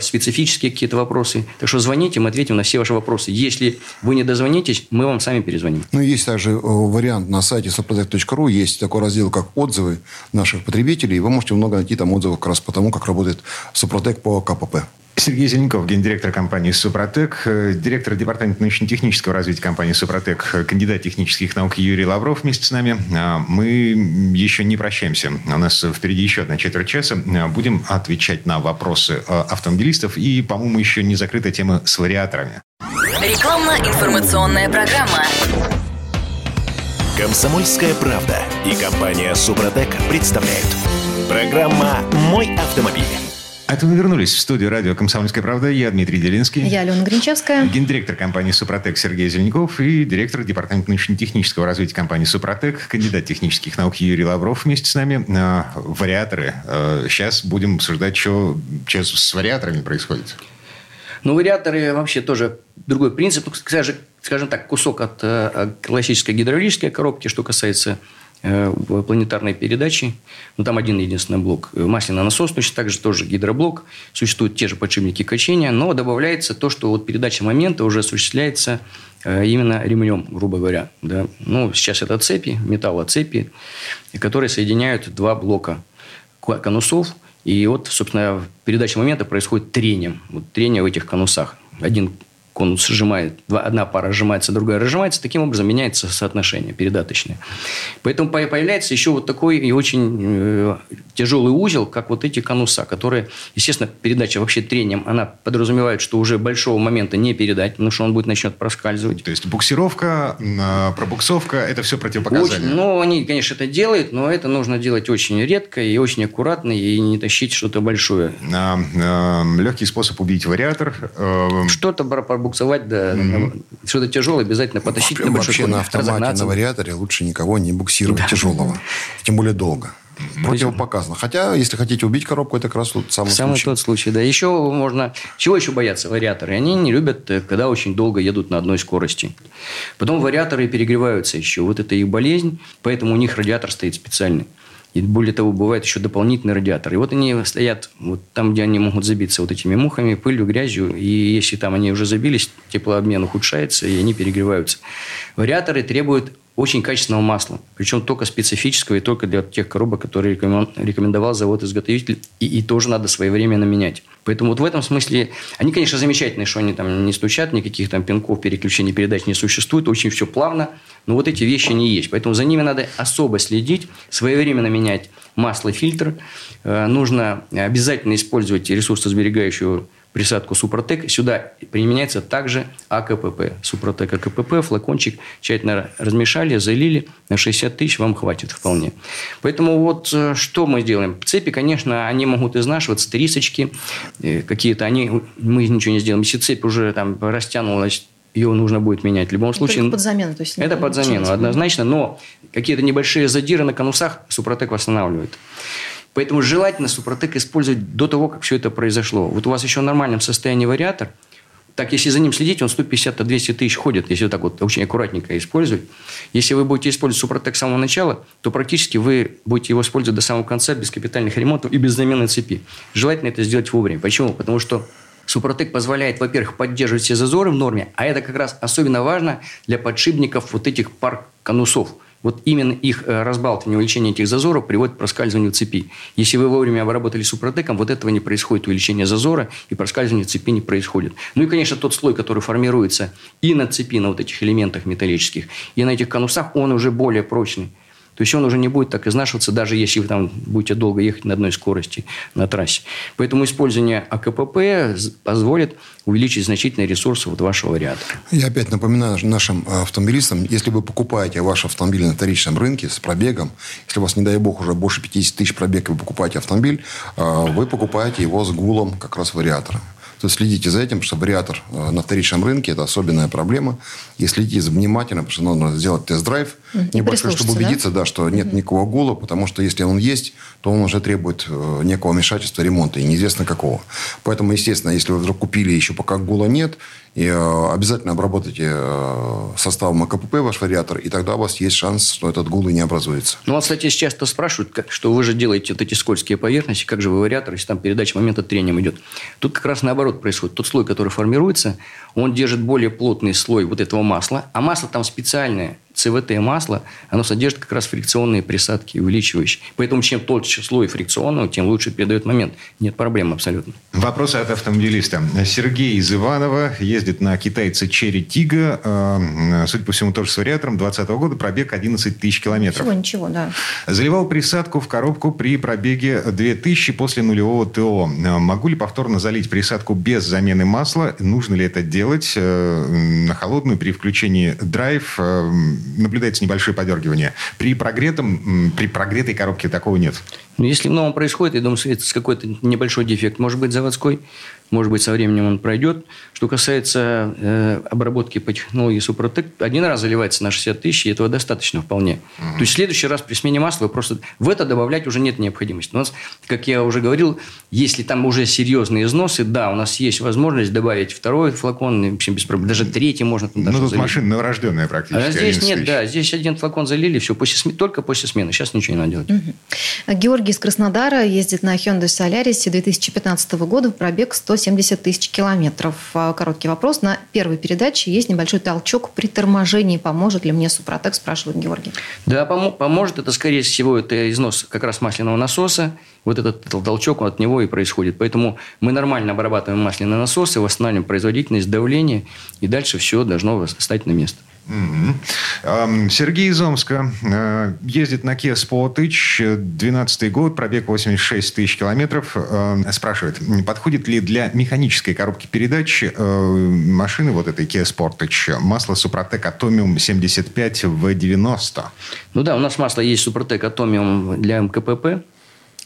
специфические какие-то вопросы. Так что звоните, мы ответим на все ваши вопросы. Если вы не дозвонитесь, мы вам сами перезвоним. Ну, есть также э, вариант на сайте supertech.ru. Есть такой раздел, как отзывы наших потребителей. Вы можете много найти там отзывов как раз по тому, как работает Супротек по КПП. Сергей Зеленков, гендиректор компании «Супротек», э, директор департамента научно-технического развития компании «Супротек», э, кандидат технических наук Юрий Лавров вместе с нами. А, мы еще не прощаемся. У нас впереди еще одна четверть часа. А, будем отвечать на вопросы э, автомобилистов. И, по-моему, еще не закрыта тема с вариаторами. Рекламно-информационная программа. Комсомольская правда и компания «Супротек» представляют. Программа «Мой автомобиль». Это мы вернулись в студию радио «Комсомольская правда». Я Дмитрий Делинский. Я Алена Гринчевская. Гендиректор компании «Супротек» Сергей Зеленков и директор департамента научно-технического развития компании «Супротек», кандидат технических наук Юрий Лавров вместе с нами. А, вариаторы. Сейчас а, будем обсуждать, что, что с вариаторами происходит. Ну, вариаторы вообще тоже другой принцип. Скажем, скажем так, кусок от э, классической гидравлической коробки, что касается планетарной передаче. Ну, там один единственный блок. Масляный насос, точно так же тоже гидроблок. Существуют те же подшипники качения, но добавляется то, что вот передача момента уже осуществляется э, именно ремнем, грубо говоря. Да. Ну, сейчас это цепи, металлоцепи, которые соединяют два блока конусов. И вот, собственно, передача момента происходит трением. Вот трение в этих конусах. Один конус сжимает, одна пара сжимается, другая разжимается, таким образом меняется соотношение передаточное. Поэтому появляется еще вот такой и очень э, тяжелый узел, как вот эти конуса, которые, естественно, передача вообще трением, она подразумевает, что уже большого момента не передать, потому что он будет начнет проскальзывать. То есть буксировка, а, пробуксовка, это все противопоказания? Очень, ну, они, конечно, это делают, но это нужно делать очень редко и очень аккуратно, и не тащить что-то большое. А, а, легкий способ убить вариатор. Э, что-то буксовать, да, mm-hmm. что-то тяжелое обязательно потащить. Вообще, вообще на автомате, на вариаторе лучше никого не буксировать да. тяжелого. Тем более долго. Противопоказано. Хотя, если хотите убить коробку, это как раз вот самый, самый случай. тот случай. Да. Еще можно... Чего еще боятся вариаторы? Они не любят, э, когда очень долго едут на одной скорости. Потом вариаторы перегреваются еще. Вот это их болезнь. Поэтому у них радиатор стоит специальный. И более того, бывает еще дополнительный радиатор. И вот они стоят вот там, где они могут забиться вот этими мухами, пылью, грязью. И если там они уже забились, теплообмен ухудшается, и они перегреваются. Вариаторы требуют очень качественного масла. Причем только специфического и только для тех коробок, которые рекомендовал завод-изготовитель. И, и тоже надо своевременно менять. Поэтому вот в этом смысле они, конечно, замечательные, что они там не стучат, никаких там пинков, переключений передач не существует. Очень все плавно. Но вот эти вещи не есть. Поэтому за ними надо особо следить, своевременно менять масло, фильтр. Э, нужно обязательно использовать ресурсосберегающую присадку Супротек. Сюда применяется также АКПП. Супротек АКПП, флакончик тщательно размешали, залили. На 60 тысяч вам хватит вполне. Поэтому вот э, что мы делаем? Цепи, конечно, они могут изнашиваться, трисочки э, какие-то. Они, мы ничего не сделаем. Если цепь уже там растянулась ее нужно будет менять. В любом случае... Это под замену. То есть это под замену, однозначно. Но какие-то небольшие задиры на конусах Супротек восстанавливает. Поэтому желательно Супротек использовать до того, как все это произошло. Вот у вас еще в нормальном состоянии вариатор, так если за ним следить, он 150-200 тысяч ходит, если вот так вот очень аккуратненько использовать. Если вы будете использовать Супротек с самого начала, то практически вы будете его использовать до самого конца без капитальных ремонтов и без замены цепи. Желательно это сделать вовремя. Почему? Потому что Супротек позволяет, во-первых, поддерживать все зазоры в норме, а это как раз особенно важно для подшипников вот этих пар конусов – вот именно их э, разбалтывание, увеличение этих зазоров приводит к проскальзыванию цепи. Если вы вовремя обработали супротеком, вот этого не происходит увеличение зазора, и проскальзывание цепи не происходит. Ну и, конечно, тот слой, который формируется и на цепи, на вот этих элементах металлических, и на этих конусах, он уже более прочный. То есть он уже не будет так изнашиваться, даже если вы там будете долго ехать на одной скорости на трассе. Поэтому использование АКПП позволит увеличить значительные ресурсы вот вашего вариатора. Я опять напоминаю нашим э, автомобилистам, если вы покупаете ваш автомобиль на вторичном рынке с пробегом, если у вас, не дай бог, уже больше 50 тысяч пробег, вы покупаете автомобиль, э, вы покупаете его с гулом как раз вариатора. То есть следите за этим, что вариатор э, на вторичном рынке – это особенная проблема. И следите внимательно, потому что нужно сделать тест-драйв небольшой, чтобы убедиться, да? да, что нет никакого гула, потому что если он есть, то он уже требует э, некого вмешательства, ремонта, и неизвестно какого. Поэтому, естественно, если вы вдруг купили еще пока гула нет, и э, обязательно обработайте э, составом АКПП ваш вариатор, и тогда у вас есть шанс, что этот гул и не образуется. Ну, вот, кстати, часто спрашивают, что вы же делаете вот эти скользкие поверхности, как же вы вариатор, если там передача момента трением идет. Тут как раз наоборот происходит. Тот слой, который формируется, он держит более плотный слой вот этого масла, а масло там специальное, ЦВТ масло, оно содержит как раз фрикционные присадки, увеличивающие. Поэтому чем толще слой фрикционного, тем лучше передает момент. Нет проблем абсолютно. Вопросы от автомобилиста. Сергей из Иванова ездит на китайце Черри Тига. Э, судя по всему, тоже с вариатором. 2020 года пробег 11 тысяч километров. Ничего, ничего, да. Заливал присадку в коробку при пробеге 2000 после нулевого ТО. Могу ли повторно залить присадку без замены масла? Нужно ли это делать э, на холодную при включении драйв? Наблюдается небольшое подергивание. При прогретом, при прогретой коробке такого нет. Ну, если в новом происходит, я думаю, это какой-то небольшой дефект. Может быть, заводской, может быть, со временем он пройдет. Что касается э, обработки по технологии Супротек, один раз заливается на 60 тысяч, и этого достаточно вполне. Угу. То есть, в следующий раз при смене масла вы просто... В это добавлять уже нет необходимости. У нас, как я уже говорил, если там уже серьезные износы, да, у нас есть возможность добавить второй флакон, в общем, без проблем. Даже третий можно там даже Ну, тут залить. машина новорожденная практически. А здесь нет, да. Здесь один флакон залили, все, после смен... только после смены. Сейчас ничего не надо делать. Угу. Георгий Георгий из Краснодара ездит на Hyundai Solaris 2015 года в пробег 170 тысяч километров. А, короткий вопрос. На первой передаче есть небольшой толчок при торможении. Поможет ли мне Супротек, спрашивает Георгий. Да, пом- поможет. Это, скорее всего, это износ как раз масляного насоса. Вот этот толчок от него и происходит. Поэтому мы нормально обрабатываем масляные насосы, восстанавливаем производительность, давление, и дальше все должно стать на место. Сергей из Омска э, ездит на Kia Sportage, 12 год, пробег 86 тысяч километров. Спрашивает, подходит ли для механической коробки передач э, машины вот этой Kia Sportage масло Suprotec Atomium 75 V90? Ну да, у нас масло есть Suprotec Atomium для МКПП.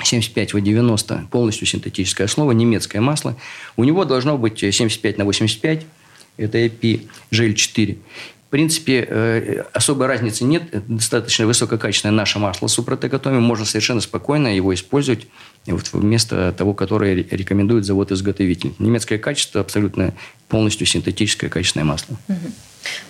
75 В90, полностью синтетическое основа, немецкое масло. У него должно быть 75 на 85, это EP GL4. В принципе, э, особой разницы нет. Достаточно высококачественное наше масло супротекотоми. Можно совершенно спокойно его использовать вот вместо того, которое рекомендует завод-изготовитель. Немецкое качество абсолютно полностью синтетическое качественное масло. Угу.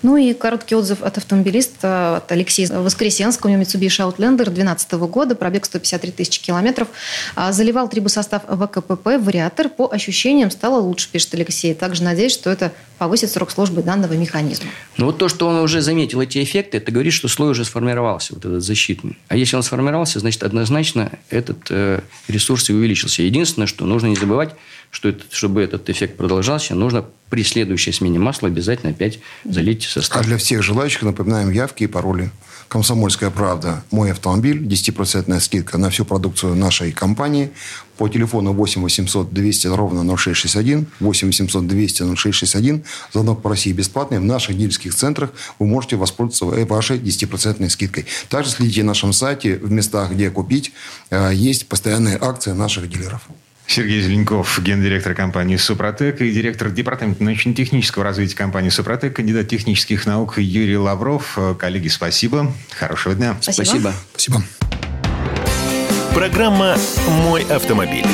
Ну и короткий отзыв от автомобилиста, от Алексея Воскресенского. У него Mitsubishi Outlander 2012 года, пробег 153 тысячи километров. А, заливал трибосостав ВКПП, вариатор. По ощущениям стало лучше, пишет Алексей. Также надеюсь, что это повысит срок службы данного механизма. Ну вот то, что он уже заметил эти эффекты, это говорит, что слой уже сформировался, вот этот защитный. А если он сформировался, значит, однозначно этот э, ресурс и увеличился. Единственное, что нужно не забывать, что это, чтобы этот эффект продолжался, нужно при следующей смене масла обязательно опять залить состав. А для всех желающих напоминаем явки и пароли. «Комсомольская правда. Мой автомобиль». 10% скидка на всю продукцию нашей компании. По телефону 8 800 200 ровно 0661. 8 800 200 0661. Звонок по России бесплатный. В наших дилерских центрах вы можете воспользоваться вашей 10% скидкой. Также следите на нашем сайте в местах, где купить. Э, есть постоянные акции наших дилеров. Сергей Зеленков, гендиректор компании «Супротек» и директор департамента научно-технического развития компании «Супротек», кандидат технических наук Юрий Лавров. Коллеги, спасибо. Хорошего дня. Спасибо. Спасибо. Программа «Мой автомобиль».